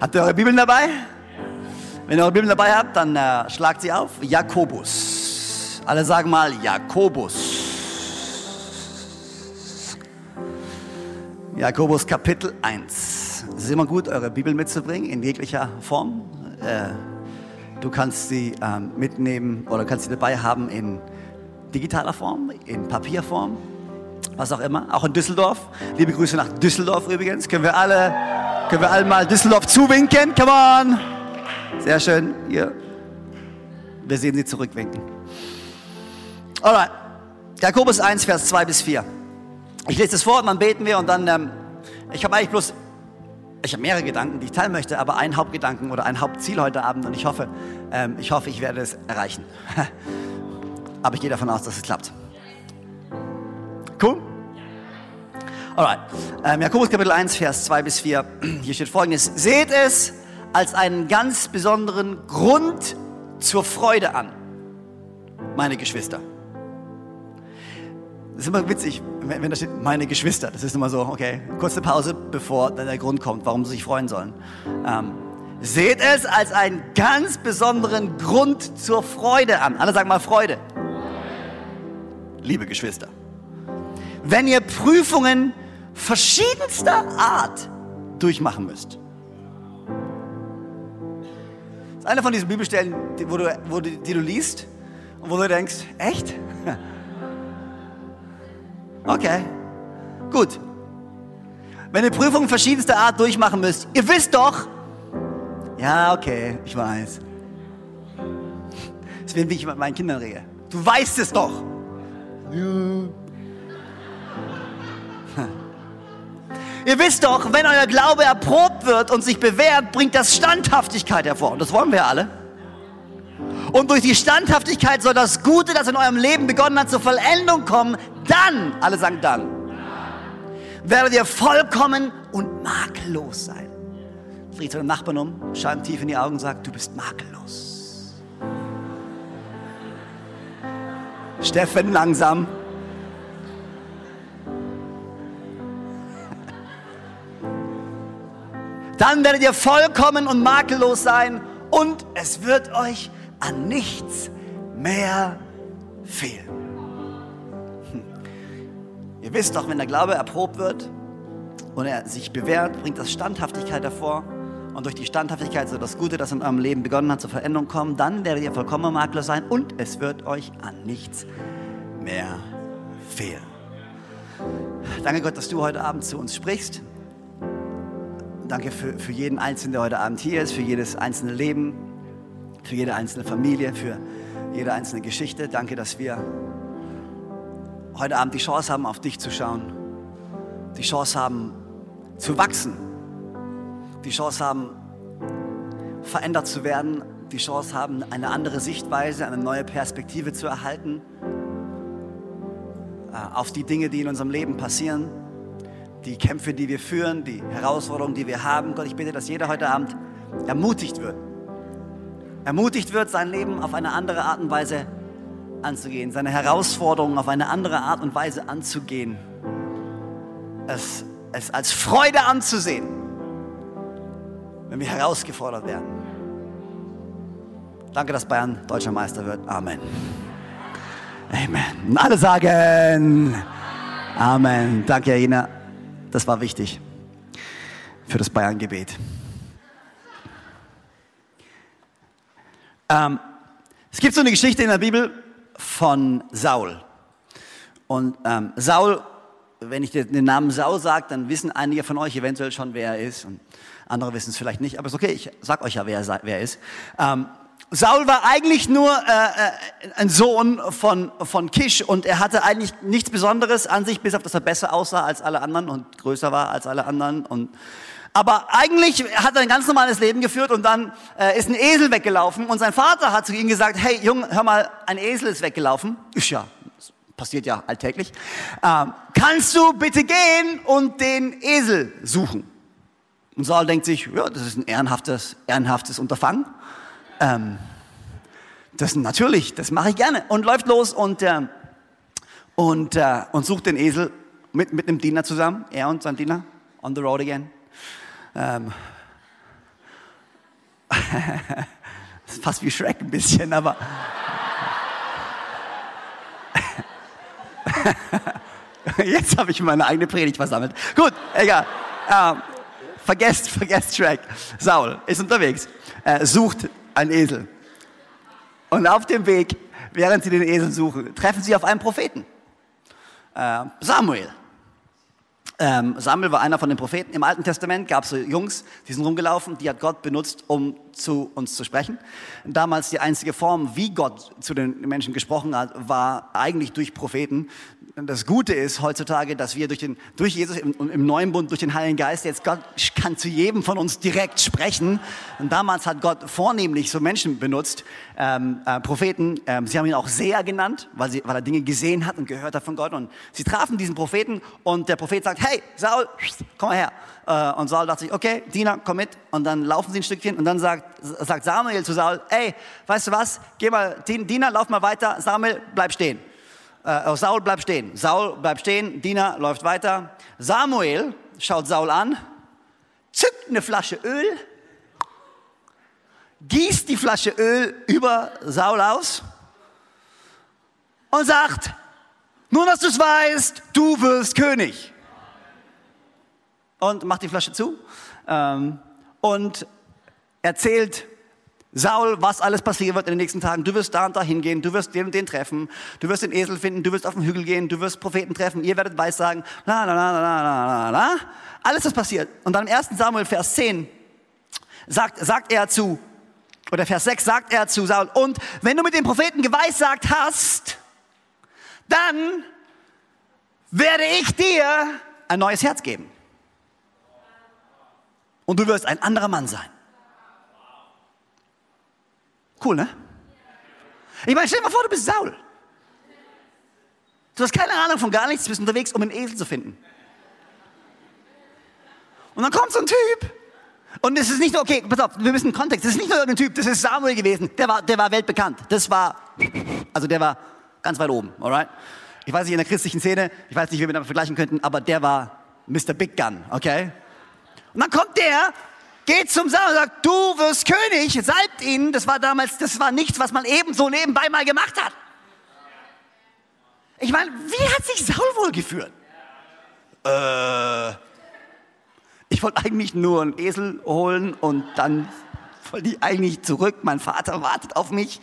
Habt ihr eure Bibeln dabei? Wenn ihr eure Bibeln dabei habt, dann äh, schlagt sie auf. Jakobus. Alle sagen mal Jakobus. Jakobus Kapitel 1. Es ist immer gut, eure Bibel mitzubringen, in jeglicher Form. Äh, du kannst sie ähm, mitnehmen oder kannst sie dabei haben in digitaler Form, in Papierform, was auch immer. Auch in Düsseldorf. Liebe Grüße nach Düsseldorf übrigens. Können wir alle, können wir alle mal Düsseldorf zuwinken? Come on! Sehr schön. Hier. Wir sehen sie zurückwinken. Alright. Jakobus 1, Vers 2 bis 4. Ich lese das vor und dann beten wir und dann, ähm, ich habe eigentlich bloß, ich habe mehrere Gedanken, die ich teilen möchte, aber ein Hauptgedanken oder ein Hauptziel heute Abend und ich hoffe, ähm, ich hoffe, ich werde es erreichen. aber ich gehe davon aus, dass es klappt. Cool? Alright. Ähm, Jakobus Kapitel 1, Vers 2 bis 4. Hier steht folgendes. Seht es als einen ganz besonderen Grund zur Freude an, meine Geschwister. Das ist immer witzig, wenn, wenn da steht, meine Geschwister. Das ist immer so, okay, kurze Pause, bevor der Grund kommt, warum sie sich freuen sollen. Ähm, seht es als einen ganz besonderen Grund zur Freude an. Alle sagen mal Freude. Liebe Geschwister. Wenn ihr Prüfungen verschiedenster Art durchmachen müsst. Das ist eine von diesen Bibelstellen, die, wo du, wo du, die du liest und wo du denkst, echt? Okay, gut. Wenn ihr Prüfungen verschiedenster Art durchmachen müsst, ihr wisst doch, ja, okay, ich weiß. Das ist wie ich mit meinen Kindern rede. Du weißt es doch. Ja. Ihr wisst doch, wenn euer Glaube erprobt wird und sich bewährt, bringt das Standhaftigkeit hervor. Und das wollen wir alle. Und durch die Standhaftigkeit soll das Gute, das in eurem Leben begonnen hat, zur Vollendung kommen. Dann, alle sagen dann, werdet ihr vollkommen und makellos sein. Dreht dem Nachbarn um, schaut tief in die Augen und sagt, du bist makellos. Steffen langsam. Dann werdet ihr vollkommen und makellos sein und es wird euch an nichts mehr fehlen. Hm. Ihr wisst doch, wenn der Glaube erprobt wird und er sich bewährt, bringt das Standhaftigkeit hervor. Und durch die Standhaftigkeit soll das Gute, das in eurem Leben begonnen hat, zur Veränderung kommen. Dann werdet ihr vollkommen makellos sein und es wird euch an nichts mehr fehlen. Danke Gott, dass du heute Abend zu uns sprichst. Danke für, für jeden Einzelnen, der heute Abend hier ist, für jedes einzelne Leben, für jede einzelne Familie, für jede einzelne Geschichte. Danke, dass wir heute Abend die Chance haben, auf dich zu schauen, die Chance haben, zu wachsen, die Chance haben, verändert zu werden, die Chance haben, eine andere Sichtweise, eine neue Perspektive zu erhalten äh, auf die Dinge, die in unserem Leben passieren die Kämpfe, die wir führen, die Herausforderungen, die wir haben. Gott, ich bitte, dass jeder heute Abend ermutigt wird. Ermutigt wird, sein Leben auf eine andere Art und Weise anzugehen, seine Herausforderungen auf eine andere Art und Weise anzugehen. Es, es als Freude anzusehen, wenn wir herausgefordert werden. Danke, dass Bayern deutscher Meister wird. Amen. Amen. Und alle sagen Amen. Danke, Jena. Das war wichtig für das Bayern-Gebet. Ähm, es gibt so eine Geschichte in der Bibel von Saul. Und ähm, Saul, wenn ich den Namen Saul sage, dann wissen einige von euch eventuell schon, wer er ist. Und andere wissen es vielleicht nicht, aber es ist okay, ich sag euch ja, wer er, ist. Ähm, Saul war eigentlich nur äh, äh, ein Sohn von, von Kisch und er hatte eigentlich nichts Besonderes an sich, bis auf dass er besser aussah als alle anderen und größer war als alle anderen. Und, aber eigentlich hat er ein ganz normales Leben geführt und dann äh, ist ein Esel weggelaufen und sein Vater hat zu ihm gesagt, hey Junge, hör mal, ein Esel ist weggelaufen. Ist ja, passiert ja alltäglich. Ähm, kannst du bitte gehen und den Esel suchen? Und Saul denkt sich, ja, das ist ein ehrenhaftes, ehrenhaftes Unterfangen. Ähm, das natürlich, das mache ich gerne. Und läuft los und, äh, und, äh, und sucht den Esel mit, mit einem Diener zusammen, er und sein Diener, on the road again. Ähm, Das ist fast wie Shrek ein bisschen, aber. Jetzt habe ich meine eigene Predigt versammelt. Gut, egal. Ähm, vergesst, vergesst Shrek. Saul ist unterwegs, äh, sucht einen Esel. Und auf dem Weg, während sie den Esel suchen, treffen sie auf einen Propheten. Äh, Samuel. Ähm, Samuel war einer von den Propheten. Im Alten Testament gab es so Jungs, die sind rumgelaufen, die hat Gott benutzt, um zu uns zu sprechen. Damals die einzige Form, wie Gott zu den Menschen gesprochen hat, war eigentlich durch Propheten. Das Gute ist heutzutage, dass wir durch, den, durch Jesus im, im neuen Bund, durch den Heiligen Geist, jetzt Gott kann zu jedem von uns direkt sprechen. Und damals hat Gott vornehmlich so Menschen benutzt, ähm, äh, Propheten. Ähm, sie haben ihn auch Seher genannt, weil, sie, weil er Dinge gesehen hat und gehört hat von Gott. Und sie trafen diesen Propheten und der Prophet sagt, hey, Saul, komm mal her. Äh, und Saul dachte sich, okay, Diener, komm mit. Und dann laufen sie ein Stückchen und dann sagt, sagt Samuel zu Saul, ey, weißt du was, geh mal, Diener, lauf mal weiter, Samuel, bleib stehen. Äh, Saul, bleib stehen. Saul, bleib stehen, Diener läuft weiter. Samuel schaut Saul an, zückt eine Flasche Öl, gießt die Flasche Öl über Saul aus und sagt, nur dass du es weißt, du wirst König und macht die Flasche zu ähm, und erzählt Saul, was alles passieren wird in den nächsten Tagen. Du wirst da und da hingehen, du wirst den und den treffen, du wirst den Esel finden, du wirst auf den Hügel gehen, du wirst Propheten treffen, ihr werdet Weissagen, la, la, la, la, la, la, la. Alles ist passiert. Und dann im 1. Samuel, Vers 10, sagt, sagt er zu, oder Vers 6 sagt er zu Saul, und wenn du mit dem Propheten geweissagt hast, dann werde ich dir ein neues Herz geben. Und du wirst ein anderer Mann sein. Cool, ne? Ich meine, stell dir mal vor, du bist Saul. Du hast keine Ahnung von gar nichts, du bist unterwegs, um einen Esel zu finden. Und dann kommt so ein Typ. Und es ist nicht nur, okay, pass auf, wir müssen Kontext. Das ist nicht nur irgendein Typ, das ist Samuel gewesen. Der war, der war weltbekannt. Das war, also der war ganz weit oben, alright? Ich weiß nicht, in der christlichen Szene, ich weiß nicht, wie wir damit vergleichen könnten, aber der war Mr. Big Gun, okay? Und dann kommt der, geht zum Saul und sagt, du wirst König, salbt ihn. Das war damals, das war nichts, was man eben so nebenbei mal gemacht hat. Ich meine, wie hat sich Saul wohl geführt? Äh, ich wollte eigentlich nur einen Esel holen und dann wollte ich eigentlich zurück. Mein Vater wartet auf mich.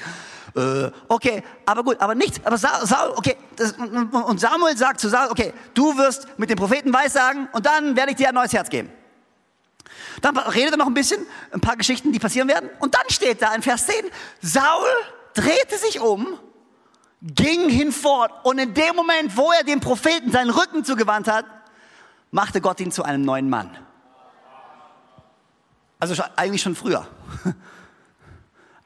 Äh, okay, aber gut, aber nichts. Aber Saul, okay, das, und Samuel sagt zu Saul, okay, du wirst mit dem Propheten weissagen und dann werde ich dir ein neues Herz geben. Dann redet er noch ein bisschen, ein paar Geschichten, die passieren werden. Und dann steht da in Vers 10, Saul drehte sich um, ging hinfort und in dem Moment, wo er dem Propheten seinen Rücken zugewandt hat, machte Gott ihn zu einem neuen Mann. Also eigentlich schon früher,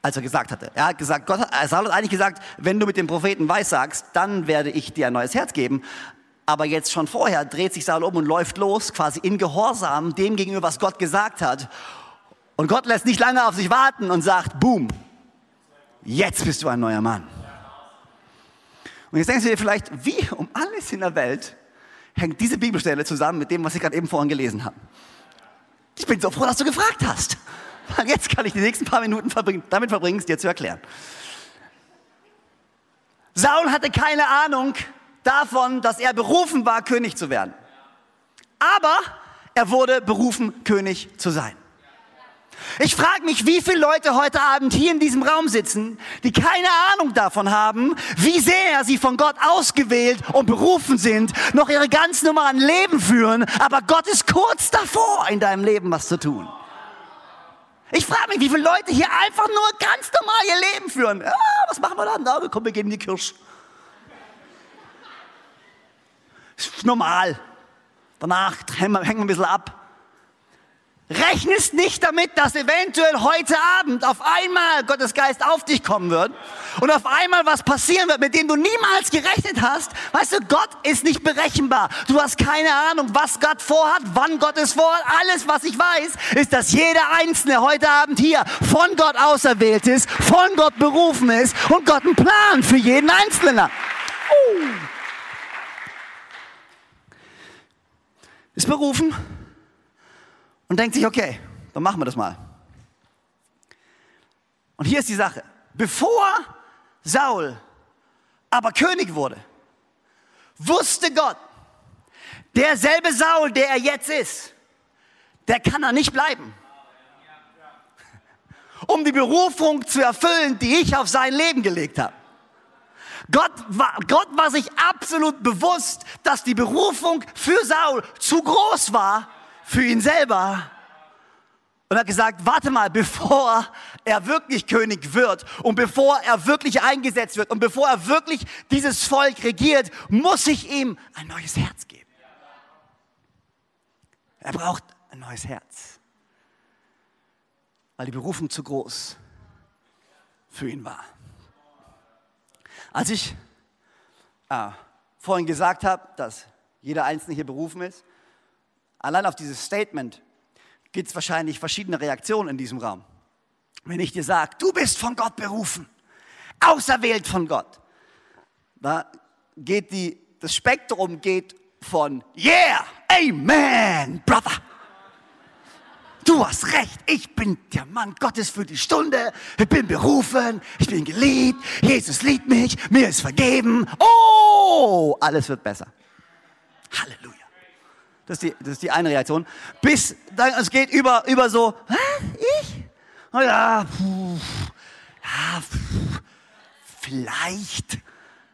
als er gesagt hatte. Er hat gesagt, Gott, Saul hat eigentlich gesagt, wenn du mit dem Propheten weissagst, dann werde ich dir ein neues Herz geben. Aber jetzt schon vorher dreht sich Saul um und läuft los, quasi in Gehorsam dem gegenüber, was Gott gesagt hat. Und Gott lässt nicht lange auf sich warten und sagt, boom, jetzt bist du ein neuer Mann. Und jetzt denkst du dir vielleicht, wie um alles in der Welt hängt diese Bibelstelle zusammen mit dem, was ich gerade eben vorhin gelesen habe. Ich bin so froh, dass du gefragt hast. Weil jetzt kann ich die nächsten paar Minuten verbringen, damit verbringen, es dir zu erklären. Saul hatte keine Ahnung, davon, dass er berufen war, König zu werden. Aber er wurde berufen, König zu sein. Ich frage mich, wie viele Leute heute Abend hier in diesem Raum sitzen, die keine Ahnung davon haben, wie sehr sie von Gott ausgewählt und berufen sind, noch ihre ganz normalen Leben führen, aber Gott ist kurz davor, in deinem Leben was zu tun. Ich frage mich, wie viele Leute hier einfach nur ganz normal ihr Leben führen. Ja, was machen wir dann? Na, komm, wir geben die Kirsch. Ist normal. Danach hängen wir, hängen wir ein bisschen ab. Rechnest nicht damit, dass eventuell heute Abend auf einmal Gottes Geist auf dich kommen wird und auf einmal was passieren wird, mit dem du niemals gerechnet hast. Weißt du, Gott ist nicht berechenbar. Du hast keine Ahnung, was Gott vorhat, wann Gott es vorhat. Alles, was ich weiß, ist, dass jeder Einzelne heute Abend hier von Gott auserwählt ist, von Gott berufen ist und Gott einen Plan für jeden Einzelnen hat. Uh. Ist berufen und denkt sich, okay, dann machen wir das mal. Und hier ist die Sache. Bevor Saul aber König wurde, wusste Gott, derselbe Saul, der er jetzt ist, der kann er nicht bleiben. Um die Berufung zu erfüllen, die ich auf sein Leben gelegt habe. Gott war, Gott war sich absolut bewusst, dass die Berufung für Saul zu groß war für ihn selber. Und hat gesagt, warte mal, bevor er wirklich König wird und bevor er wirklich eingesetzt wird und bevor er wirklich dieses Volk regiert, muss ich ihm ein neues Herz geben. Er braucht ein neues Herz, weil die Berufung zu groß für ihn war. Als ich äh, vorhin gesagt habe, dass jeder Einzelne hier berufen ist, allein auf dieses Statement gibt es wahrscheinlich verschiedene Reaktionen in diesem Raum. Wenn ich dir sage, du bist von Gott berufen, auserwählt von Gott, da geht die, das Spektrum geht von Yeah, Amen, Brother du hast recht, ich bin der Mann Gottes für die Stunde, ich bin berufen, ich bin geliebt, Jesus liebt mich, mir ist vergeben, oh, alles wird besser. Halleluja. Das ist die, das ist die eine Reaktion. Bis dann, es geht über, über so, Hä, ich? Oh ja, puh, ja puh, vielleicht,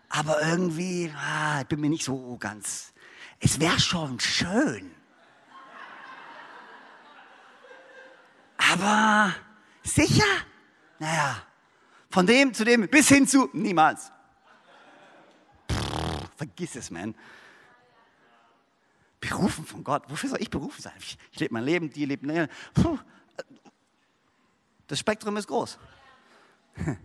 aber irgendwie, ah, ich bin mir nicht so ganz, es wäre schon schön Aber sicher? Naja, von dem zu dem bis hin zu niemals. Pff, vergiss es, man. Berufen von Gott. Wofür soll ich berufen sein? Ich, ich lebe mein Leben, die lebt. Ne, puh. Das Spektrum ist groß.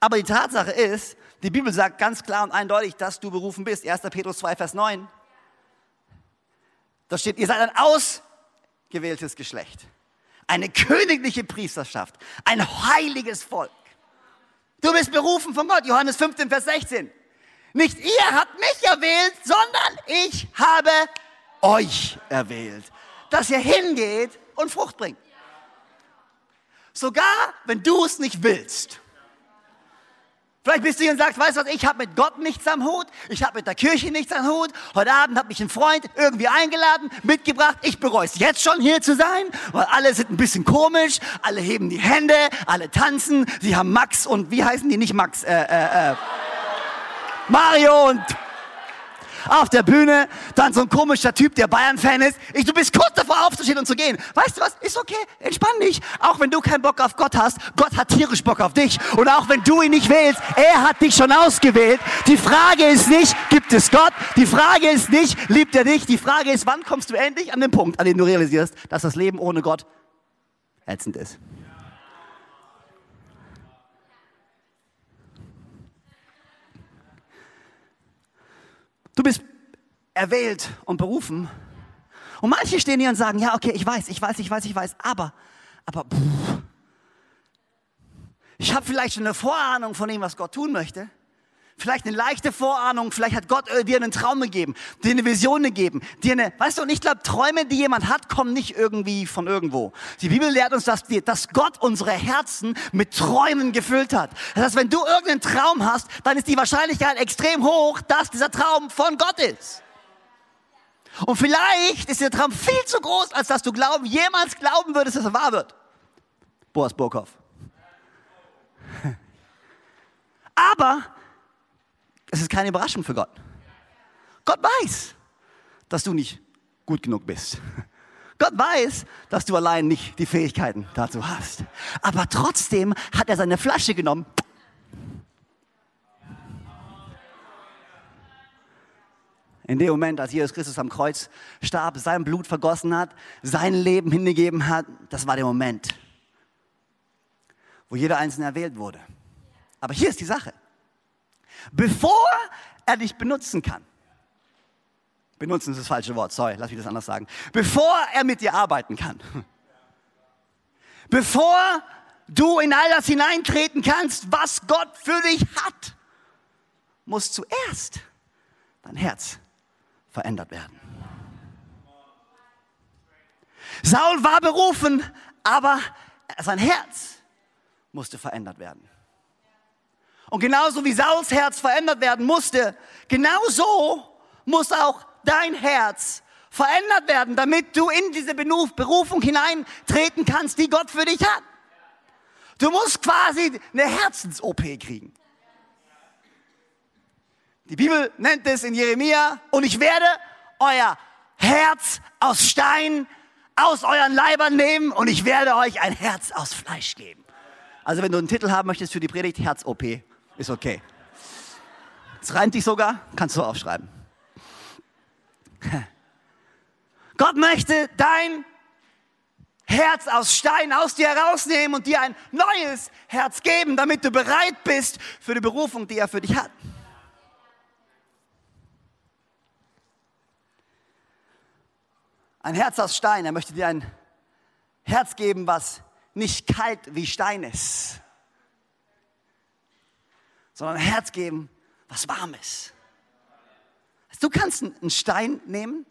Aber die Tatsache ist, die Bibel sagt ganz klar und eindeutig, dass du berufen bist. 1. Petrus 2, Vers 9. Da steht, ihr seid ein ausgewähltes Geschlecht eine königliche Priesterschaft, ein heiliges Volk. Du bist berufen von Gott, Johannes 15, Vers 16. Nicht ihr habt mich erwählt, sondern ich habe euch erwählt, dass ihr hingeht und Frucht bringt. Sogar wenn du es nicht willst. Vielleicht bist du hier und sagst, weißt du was, ich habe mit Gott nichts am Hut, ich habe mit der Kirche nichts am Hut. Heute Abend hat mich ein Freund irgendwie eingeladen, mitgebracht. Ich bereue es jetzt schon hier zu sein, weil alle sind ein bisschen komisch, alle heben die Hände, alle tanzen. Sie haben Max und wie heißen die nicht Max? Äh, äh, äh. Mario und auf der Bühne, dann so ein komischer Typ, der Bayern-Fan ist. Ich, du bist kurz davor aufzustehen und zu gehen. Weißt du was? Ist okay, entspann dich. Auch wenn du keinen Bock auf Gott hast, Gott hat tierisch Bock auf dich. Und auch wenn du ihn nicht wählst, er hat dich schon ausgewählt. Die Frage ist nicht, gibt es Gott? Die Frage ist nicht, liebt er dich? Die Frage ist, wann kommst du endlich an den Punkt, an dem du realisierst, dass das Leben ohne Gott ätzend ist. Du bist erwählt und berufen. Und manche stehen hier und sagen, ja, okay, ich weiß, ich weiß, ich weiß, ich weiß, aber, aber, pff, ich habe vielleicht schon eine Vorahnung von dem, was Gott tun möchte. Vielleicht eine leichte Vorahnung, vielleicht hat Gott äh, dir einen Traum gegeben, dir eine Vision gegeben, dir eine, weißt du, und ich glaube, Träume, die jemand hat, kommen nicht irgendwie von irgendwo. Die Bibel lehrt uns, dass, wir, dass Gott unsere Herzen mit Träumen gefüllt hat. Das heißt, wenn du irgendeinen Traum hast, dann ist die Wahrscheinlichkeit extrem hoch, dass dieser Traum von Gott ist. Und vielleicht ist der Traum viel zu groß, als dass du glauben, jemals glauben würdest, dass er wahr wird. Boas Burkhoff. Aber es ist keine Überraschung für Gott. Gott weiß, dass du nicht gut genug bist. Gott weiß, dass du allein nicht die Fähigkeiten dazu hast. Aber trotzdem hat er seine Flasche genommen. In dem Moment, als Jesus Christus am Kreuz starb, sein Blut vergossen hat, sein Leben hingegeben hat, das war der Moment, wo jeder Einzelne erwählt wurde. Aber hier ist die Sache bevor er dich benutzen kann. Benutzen ist das falsche Wort, sorry, lass mich das anders sagen. Bevor er mit dir arbeiten kann. Bevor du in all das hineintreten kannst, was Gott für dich hat, muss zuerst dein Herz verändert werden. Saul war berufen, aber sein Herz musste verändert werden. Und genauso wie Sauls Herz verändert werden musste, genauso muss auch dein Herz verändert werden, damit du in diese Berufung hineintreten kannst, die Gott für dich hat. Du musst quasi eine Herzens-OP kriegen. Die Bibel nennt es in Jeremia, und ich werde euer Herz aus Stein aus euren Leibern nehmen und ich werde euch ein Herz aus Fleisch geben. Also wenn du einen Titel haben möchtest für die Predigt, Herz-OP, ist okay. Es reimt dich sogar, kannst du aufschreiben. Gott möchte dein Herz aus Stein aus dir herausnehmen und dir ein neues Herz geben, damit du bereit bist für die Berufung, die er für dich hat. Ein Herz aus Stein, er möchte dir ein Herz geben, was nicht kalt wie Stein ist, sondern ein Herz geben, was warm ist. Du kannst einen Stein nehmen.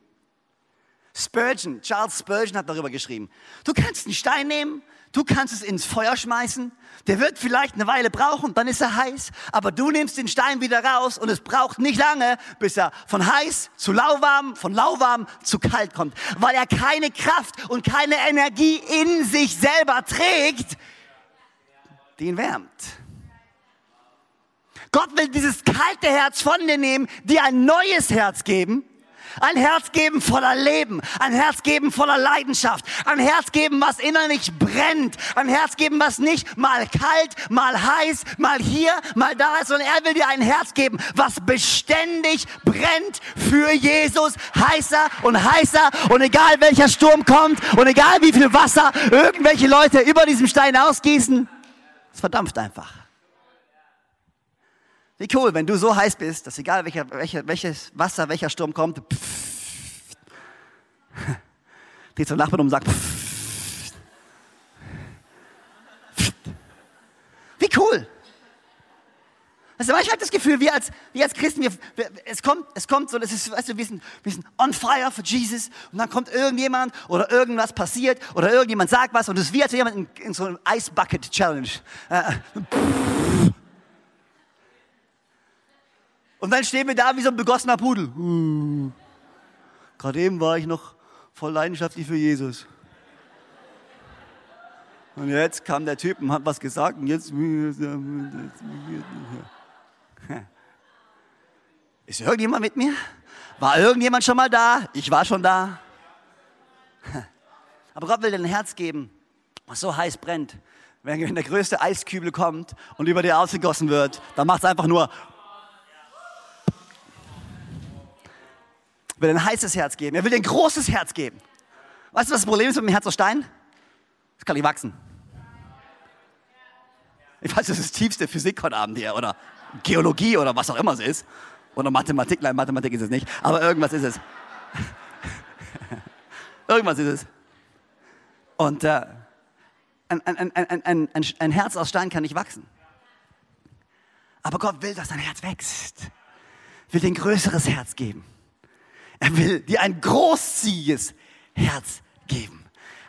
Spurgeon, Charles Spurgeon hat darüber geschrieben. Du kannst einen Stein nehmen Du kannst es ins Feuer schmeißen. Der wird vielleicht eine Weile brauchen, dann ist er heiß. Aber du nimmst den Stein wieder raus und es braucht nicht lange, bis er von heiß zu lauwarm, von lauwarm zu kalt kommt. Weil er keine Kraft und keine Energie in sich selber trägt, die ihn wärmt. Gott will dieses kalte Herz von dir nehmen, dir ein neues Herz geben. Ein Herz geben voller Leben, ein Herz geben voller Leidenschaft, ein Herz geben, was innerlich brennt, ein Herz geben, was nicht mal kalt, mal heiß, mal hier, mal da ist, sondern er will dir ein Herz geben, was beständig brennt für Jesus, heißer und heißer. Und egal welcher Sturm kommt und egal wie viel Wasser irgendwelche Leute über diesem Stein ausgießen, es verdampft einfach. Wie cool, wenn du so heiß bist, dass egal welcher, welcher, welches Wasser, welcher Sturm kommt, pff, dreht zum Nachbarn um und sagt, pff, pff. wie cool. Also manchmal habe ich das Gefühl, wir als, wir als Christen, wir, wir, es, kommt, es kommt so, das ist, weißt du, wir sind, wir sind on fire für Jesus und dann kommt irgendjemand oder irgendwas passiert oder irgendjemand sagt was und es ist wie als jemand in, in so einem Ice Bucket Challenge. Äh, pff, und dann stehen wir da wie so ein begossener Pudel. Uh. Gerade eben war ich noch voll leidenschaftlich für Jesus. Und jetzt kam der Typ und hat was gesagt und jetzt. Ist irgendjemand mit mir? War irgendjemand schon mal da? Ich war schon da. Aber Gott will dir ein Herz geben, was so heiß brennt. Wenn der größte Eiskübel kommt und über dir ausgegossen wird, dann macht es einfach nur will ein heißes Herz geben. Er will dir ein großes Herz geben. Weißt du, was das Problem ist mit dem Herz aus Stein? Das kann nicht wachsen. Ich weiß, das ist das tiefste Physik heute Abend hier oder Geologie oder was auch immer es ist. Oder Mathematik, nein, Mathematik ist es nicht, aber irgendwas ist es. irgendwas ist es. Und äh, ein, ein, ein, ein Herz aus Stein kann nicht wachsen. Aber Gott will, dass dein Herz wächst. Will dir ein größeres Herz geben. Er will dir ein großzügiges Herz geben.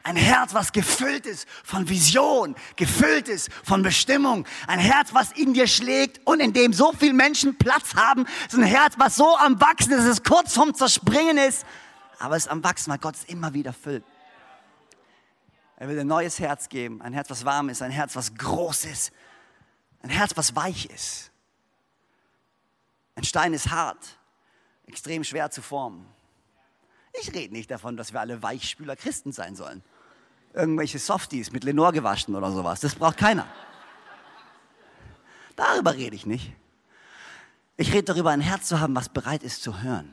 Ein Herz, was gefüllt ist von Vision, gefüllt ist von Bestimmung. Ein Herz, was in dir schlägt und in dem so viele Menschen Platz haben. Es ist ein Herz, was so am Wachsen ist, dass es kurz vorm Zerspringen ist. Aber es ist am Wachsen, weil Gott es immer wieder füllt. Er will ein neues Herz geben. Ein Herz, was warm ist. Ein Herz, was groß ist. Ein Herz, was weich ist. Ein Stein ist hart extrem schwer zu formen. Ich rede nicht davon, dass wir alle Weichspüler Christen sein sollen. Irgendwelche Softies mit Lenore gewaschen oder sowas. Das braucht keiner. Darüber rede ich nicht. Ich rede darüber, ein Herz zu haben, was bereit ist zu hören.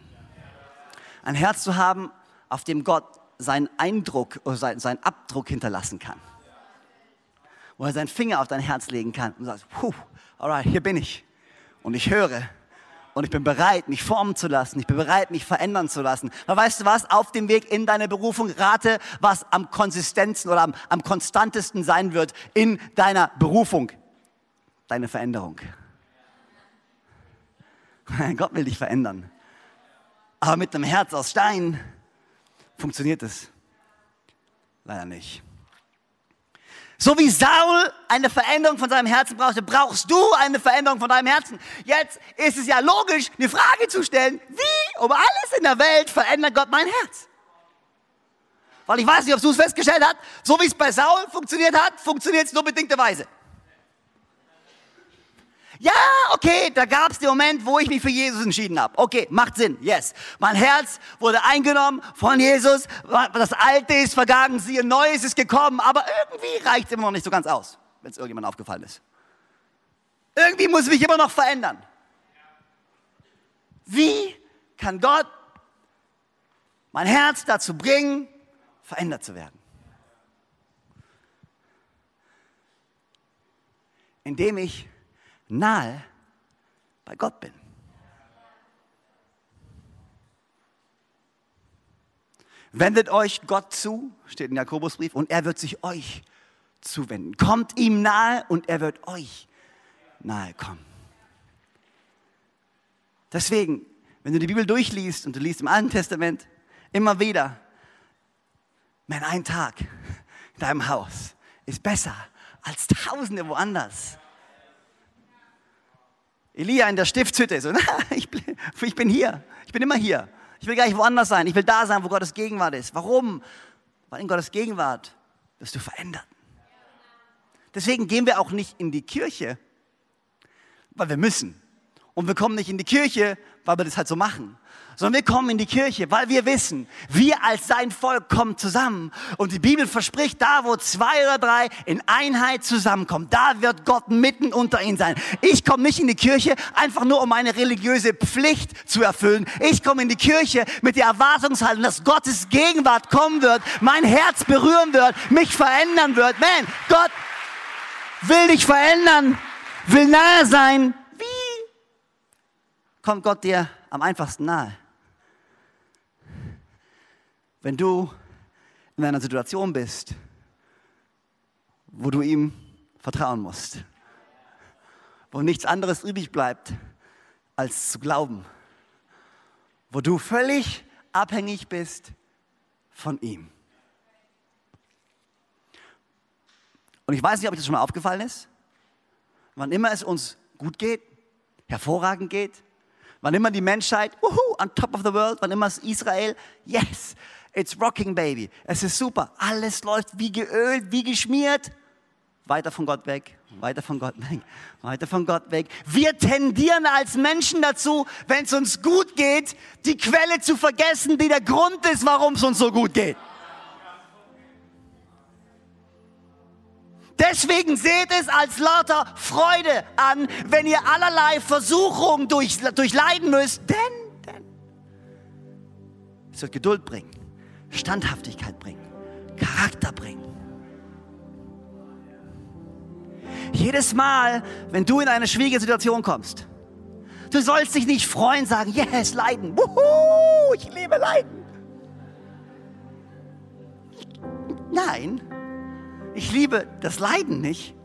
Ein Herz zu haben, auf dem Gott seinen Eindruck oder seinen, seinen Abdruck hinterlassen kann. Wo er seinen Finger auf dein Herz legen kann und sagt, puh, alright, hier bin ich. Und ich höre und ich bin bereit, mich formen zu lassen. Ich bin bereit, mich verändern zu lassen. Aber weißt du was? Auf dem Weg in deine Berufung rate, was am konsistentesten oder am, am konstantesten sein wird in deiner Berufung. Deine Veränderung. Gott will dich verändern. Aber mit einem Herz aus Stein funktioniert es leider nicht. So wie Saul eine Veränderung von seinem Herzen brauchte, brauchst du eine Veränderung von deinem Herzen. Jetzt ist es ja logisch, eine Frage zu stellen, wie um alles in der Welt verändert Gott mein Herz? Weil ich weiß nicht, ob du es festgestellt hast, so wie es bei Saul funktioniert hat, funktioniert es nur bedingterweise. Ja, okay, da gab es den Moment, wo ich mich für Jesus entschieden habe. Okay, macht Sinn, yes. Mein Herz wurde eingenommen von Jesus, das Alte ist vergangen, siehe, Neues ist gekommen, aber irgendwie reicht es immer noch nicht so ganz aus, wenn es irgendjemand aufgefallen ist. Irgendwie muss ich mich immer noch verändern. Wie kann Gott mein Herz dazu bringen, verändert zu werden? Indem ich nahe bei Gott bin. Wendet euch Gott zu, steht in Jakobusbrief, und er wird sich euch zuwenden. Kommt ihm nahe und er wird euch nahe kommen. Deswegen, wenn du die Bibel durchliest und du liest im Alten Testament immer wieder, mein ein Tag in deinem Haus ist besser als Tausende woanders. Elia in der Stiftshütte, so, ich bin hier, ich bin immer hier. Ich will gar nicht woanders sein, ich will da sein, wo Gottes Gegenwart ist. Warum? Weil in Gottes Gegenwart wirst du verändert. Deswegen gehen wir auch nicht in die Kirche, weil wir müssen. Und wir kommen nicht in die Kirche, weil wir das halt so machen, sondern wir kommen in die Kirche, weil wir wissen, wir als sein Volk kommen zusammen. Und die Bibel verspricht, da wo zwei oder drei in Einheit zusammenkommen, da wird Gott mitten unter ihnen sein. Ich komme nicht in die Kirche einfach nur, um eine religiöse Pflicht zu erfüllen. Ich komme in die Kirche mit der Erwartungshaltung, dass Gottes Gegenwart kommen wird, mein Herz berühren wird, mich verändern wird. Man, Gott will dich verändern, will nahe sein. Kommt Gott dir am einfachsten nahe? wenn du in einer Situation bist, wo du ihm vertrauen musst, wo nichts anderes übrig bleibt, als zu glauben, wo du völlig abhängig bist von ihm. Und ich weiß nicht, ob euch das schon mal aufgefallen ist. Wann immer es uns gut geht, hervorragend geht, wann immer die Menschheit, wuhu, on top of the world, wann immer es Israel, yes, It's rocking, baby. Es ist super. Alles läuft wie geölt, wie geschmiert. Weiter von Gott weg, weiter von Gott weg, weiter von Gott weg. Wir tendieren als Menschen dazu, wenn es uns gut geht, die Quelle zu vergessen, die der Grund ist, warum es uns so gut geht. Deswegen seht es als lauter Freude an, wenn ihr allerlei Versuchungen durch, durchleiden müsst, denn, denn es wird Geduld bringen. Standhaftigkeit bringen, Charakter bringen. Jedes Mal, wenn du in eine schwierige Situation kommst, du sollst dich nicht freuen, sagen, yes, Leiden, Wuhu, ich liebe Leiden. Nein, ich liebe das Leiden nicht,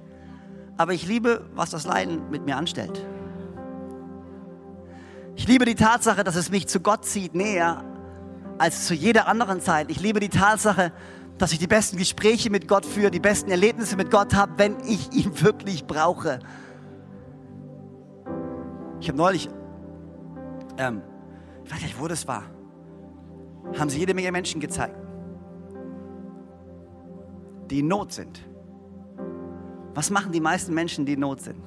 aber ich liebe, was das Leiden mit mir anstellt. Ich liebe die Tatsache, dass es mich zu Gott zieht, näher, als zu jeder anderen Zeit. Ich liebe die Tatsache, dass ich die besten Gespräche mit Gott führe, die besten Erlebnisse mit Gott habe, wenn ich ihn wirklich brauche. Ich habe neulich, ähm, ich weiß nicht, wo das war, haben sie jede Menge Menschen gezeigt, die in Not sind. Was machen die meisten Menschen, die in Not sind?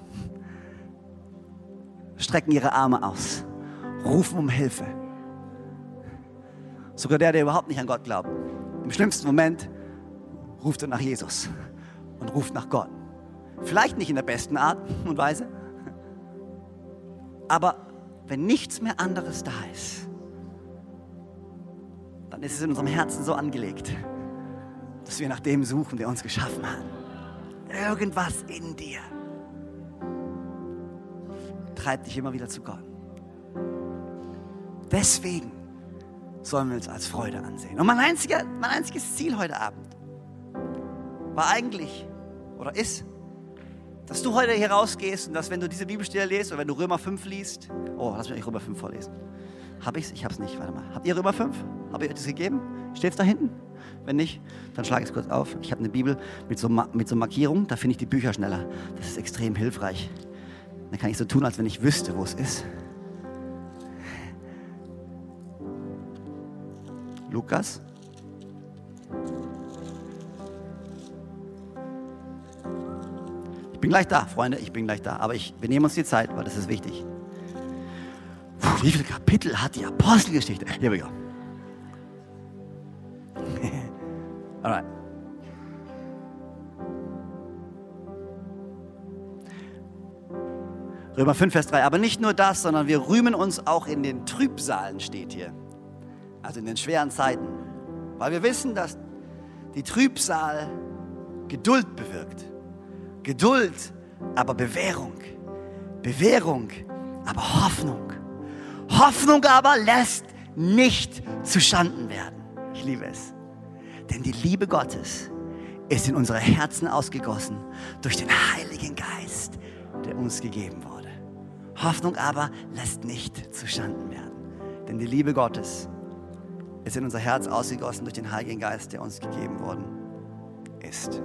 Strecken ihre Arme aus, rufen um Hilfe Sogar der, der überhaupt nicht an Gott glaubt. Im schlimmsten Moment ruft er nach Jesus und ruft nach Gott. Vielleicht nicht in der besten Art und Weise, aber wenn nichts mehr anderes da ist, dann ist es in unserem Herzen so angelegt, dass wir nach dem suchen, der uns geschaffen hat. Irgendwas in dir treibt dich immer wieder zu Gott. Deswegen sollen wir uns als Freude ansehen. Und mein, einziger, mein einziges Ziel heute Abend war eigentlich oder ist, dass du heute hier rausgehst und dass, wenn du diese Bibelstelle liest oder wenn du Römer 5 liest, oh, lass mich euch Römer 5 vorlesen. Habe ich es? Ich habe es nicht. Warte mal. Habt ihr Römer 5? Habe ich euch das gegeben? Steht es da hinten? Wenn nicht, dann schlage ich es kurz auf. Ich habe eine Bibel mit so, mit so Markierungen, da finde ich die Bücher schneller. Das ist extrem hilfreich. Dann kann ich so tun, als wenn ich wüsste, wo es ist. Lukas. Ich bin gleich da, Freunde, ich bin gleich da. Aber ich, wir nehmen uns die Zeit, weil das ist wichtig. Puh, wie viele Kapitel hat die Apostelgeschichte? Here we go. Alright. Römer 5, Vers 3. Aber nicht nur das, sondern wir rühmen uns auch in den Trübsalen, steht hier. Also in den schweren Zeiten. Weil wir wissen, dass die Trübsal Geduld bewirkt. Geduld, aber Bewährung. Bewährung, aber Hoffnung. Hoffnung aber lässt nicht zustanden werden. Ich liebe es. Denn die Liebe Gottes ist in unsere Herzen ausgegossen durch den Heiligen Geist, der uns gegeben wurde. Hoffnung aber lässt nicht zustanden werden. Denn die Liebe Gottes ist in unser Herz ausgegossen durch den Heiligen Geist, der uns gegeben worden ist.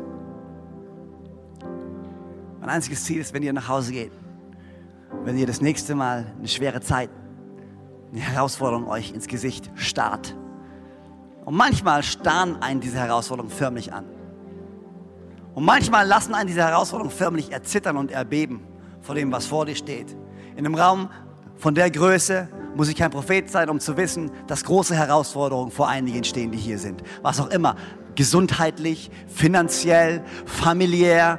Mein einziges Ziel ist, wenn ihr nach Hause geht, wenn ihr das nächste Mal eine schwere Zeit, eine Herausforderung euch ins Gesicht starrt. Und manchmal starren einen diese Herausforderungen förmlich an. Und manchmal lassen einen diese Herausforderungen förmlich erzittern und erbeben vor dem, was vor dir steht. In einem Raum von der Größe muss ich kein Prophet sein, um zu wissen, dass große Herausforderungen vor einigen stehen, die hier sind. Was auch immer. Gesundheitlich, finanziell, familiär.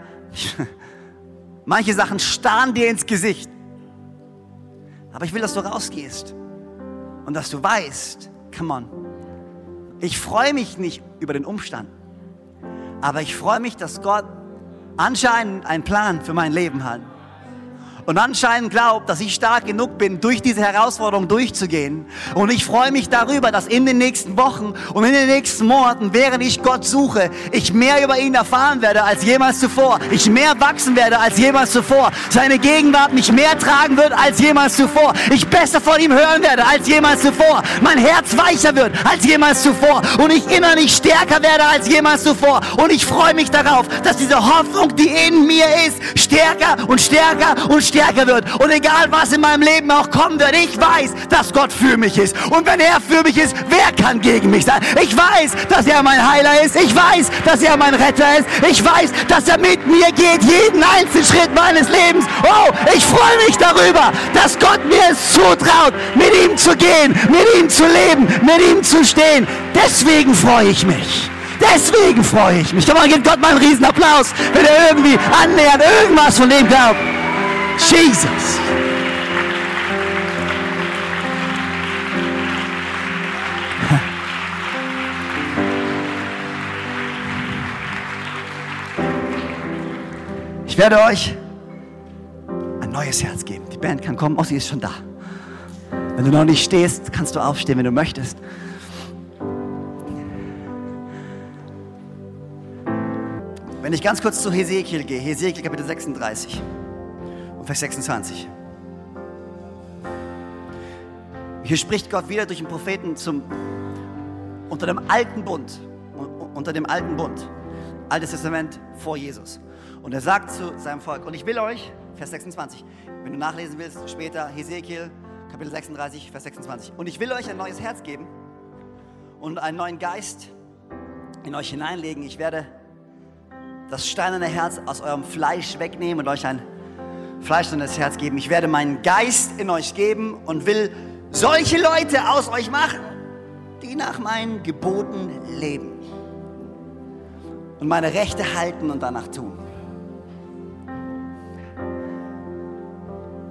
Manche Sachen starren dir ins Gesicht. Aber ich will, dass du rausgehst und dass du weißt, come on, ich freue mich nicht über den Umstand, aber ich freue mich, dass Gott anscheinend einen Plan für mein Leben hat und anscheinend glaubt, dass ich stark genug bin, durch diese Herausforderung durchzugehen. Und ich freue mich darüber, dass in den nächsten Wochen und in den nächsten Monaten, während ich Gott suche, ich mehr über ihn erfahren werde als jemals zuvor. Ich mehr wachsen werde als jemals zuvor. Seine Gegenwart mich mehr tragen wird als jemals zuvor. Ich besser von ihm hören werde als jemals zuvor. Mein Herz weicher wird als jemals zuvor. Und ich innerlich stärker werde als jemals zuvor. Und ich freue mich darauf, dass diese Hoffnung, die in mir ist, stärker und stärker und stärker stärker wird. Und egal was in meinem Leben auch kommen wird, ich weiß, dass Gott für mich ist. Und wenn er für mich ist, wer kann gegen mich sein? Ich weiß, dass er mein Heiler ist. Ich weiß, dass er mein Retter ist. Ich weiß, dass er mit mir geht, jeden einzelnen Schritt meines Lebens. Oh, ich freue mich darüber, dass Gott mir es zutraut, mit ihm zu gehen, mit ihm zu leben, mit ihm zu stehen. Deswegen freue ich mich. Deswegen freue ich mich. Komm mal, gib Gott mal einen Riesenapplaus, wenn er irgendwie annähernd irgendwas von dem glaubt. Jesus. Ich werde euch ein neues Herz geben. Die Band kann kommen, Ossi ist schon da. Wenn du noch nicht stehst, kannst du aufstehen, wenn du möchtest. Wenn ich ganz kurz zu Hesekiel gehe, Hesekiel Kapitel 36. Vers 26. Hier spricht Gott wieder durch den Propheten zum, unter dem alten Bund, unter dem alten Bund, Altes Testament vor Jesus. Und er sagt zu seinem Volk, und ich will euch, Vers 26, wenn du nachlesen willst, später Hesekiel, Kapitel 36, Vers 26, und ich will euch ein neues Herz geben und einen neuen Geist in euch hineinlegen. Ich werde das steinerne Herz aus eurem Fleisch wegnehmen und euch ein Fleisch und das Herz geben. Ich werde meinen Geist in euch geben und will solche Leute aus euch machen, die nach meinen Geboten leben und meine Rechte halten und danach tun.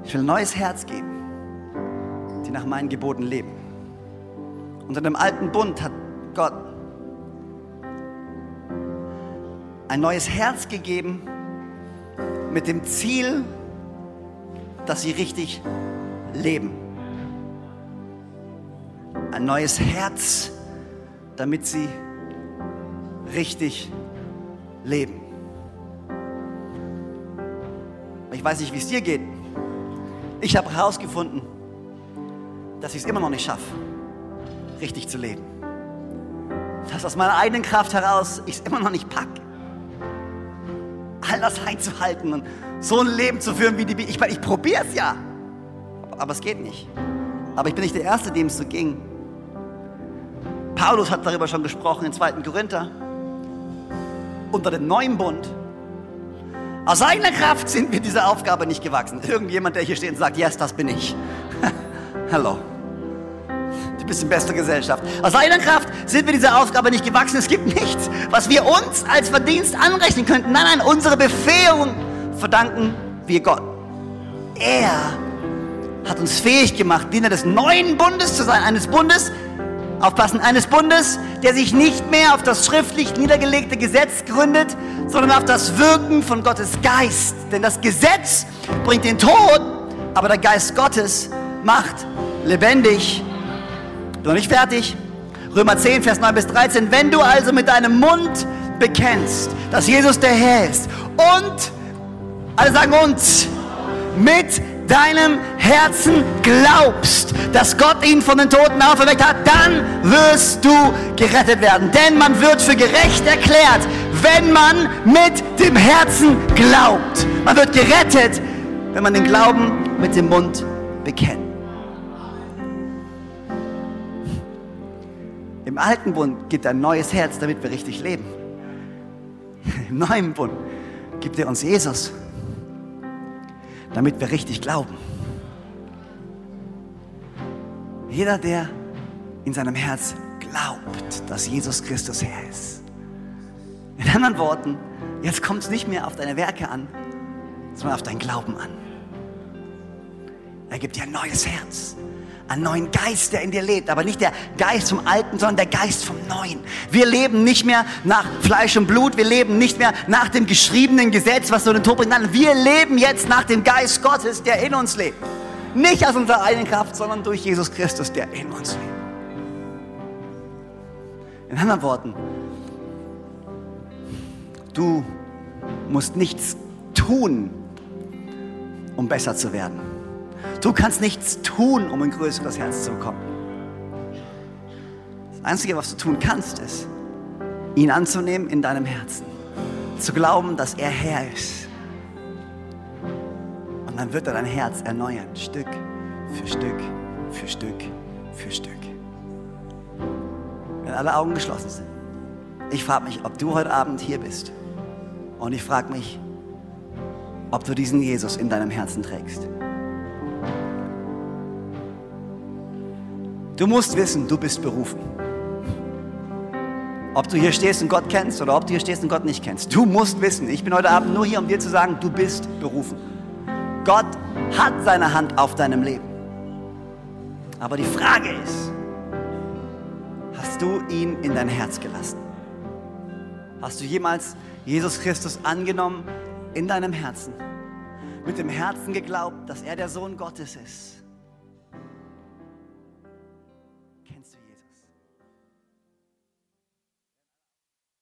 Ich will ein neues Herz geben, die nach meinen Geboten leben. Unter dem alten Bund hat Gott ein neues Herz gegeben mit dem Ziel, dass sie richtig leben. Ein neues Herz, damit sie richtig leben. Ich weiß nicht, wie es dir geht. Ich habe herausgefunden, dass ich es immer noch nicht schaffe, richtig zu leben. dass aus meiner eigenen Kraft heraus ich es immer noch nicht packe. All das einzuhalten und so ein Leben zu führen wie die Bibel. Ich, ich probiere es ja, aber es geht nicht. Aber ich bin nicht der Erste, dem es so ging. Paulus hat darüber schon gesprochen in 2. Korinther. Unter dem neuen Bund. Aus eigener Kraft sind wir dieser Aufgabe nicht gewachsen. Irgendjemand, der hier steht und sagt, yes, das bin ich. Hallo. Du bist in bester Gesellschaft. Aus eigener Kraft sind wir dieser Aufgabe nicht gewachsen. Es gibt nichts, was wir uns als Verdienst anrechnen könnten. Nein, nein, unsere Befähigung verdanken wir Gott. Er hat uns fähig gemacht, Diener des neuen Bundes zu sein, eines Bundes, aufpassen, eines Bundes, der sich nicht mehr auf das schriftlich niedergelegte Gesetz gründet, sondern auf das Wirken von Gottes Geist. Denn das Gesetz bringt den Tod, aber der Geist Gottes macht lebendig. Noch nicht fertig. Römer 10, Vers 9 bis 13. Wenn du also mit deinem Mund bekennst, dass Jesus der Herr ist und, alle sagen uns, mit deinem Herzen glaubst, dass Gott ihn von den Toten auferweckt hat, dann wirst du gerettet werden. Denn man wird für gerecht erklärt, wenn man mit dem Herzen glaubt. Man wird gerettet, wenn man den Glauben mit dem Mund bekennt. Im alten Bund gibt er ein neues Herz, damit wir richtig leben. Im neuen Bund gibt er uns Jesus damit wir richtig glauben. Jeder, der in seinem Herz glaubt, dass Jesus Christus Herr ist. In anderen Worten, jetzt kommt es nicht mehr auf deine Werke an, sondern auf deinen Glauben an. Er gibt dir ein neues Herz einen neuen Geist, der in dir lebt. Aber nicht der Geist vom Alten, sondern der Geist vom Neuen. Wir leben nicht mehr nach Fleisch und Blut. Wir leben nicht mehr nach dem geschriebenen Gesetz, was so den Tod bringt. Nein, wir leben jetzt nach dem Geist Gottes, der in uns lebt. Nicht aus unserer eigenen Kraft, sondern durch Jesus Christus, der in uns lebt. In anderen Worten, du musst nichts tun, um besser zu werden. Du kannst nichts tun, um ein größeres Herz zu bekommen. Das Einzige, was du tun kannst, ist, ihn anzunehmen in deinem Herzen. Zu glauben, dass er Herr ist. Und dann wird er dein Herz erneuern, Stück für Stück, für Stück, für Stück. Wenn alle Augen geschlossen sind. Ich frage mich, ob du heute Abend hier bist. Und ich frage mich, ob du diesen Jesus in deinem Herzen trägst. Du musst wissen, du bist berufen. Ob du hier stehst und Gott kennst oder ob du hier stehst und Gott nicht kennst. Du musst wissen, ich bin heute Abend nur hier, um dir zu sagen, du bist berufen. Gott hat seine Hand auf deinem Leben. Aber die Frage ist, hast du ihn in dein Herz gelassen? Hast du jemals Jesus Christus angenommen in deinem Herzen? Mit dem Herzen geglaubt, dass er der Sohn Gottes ist?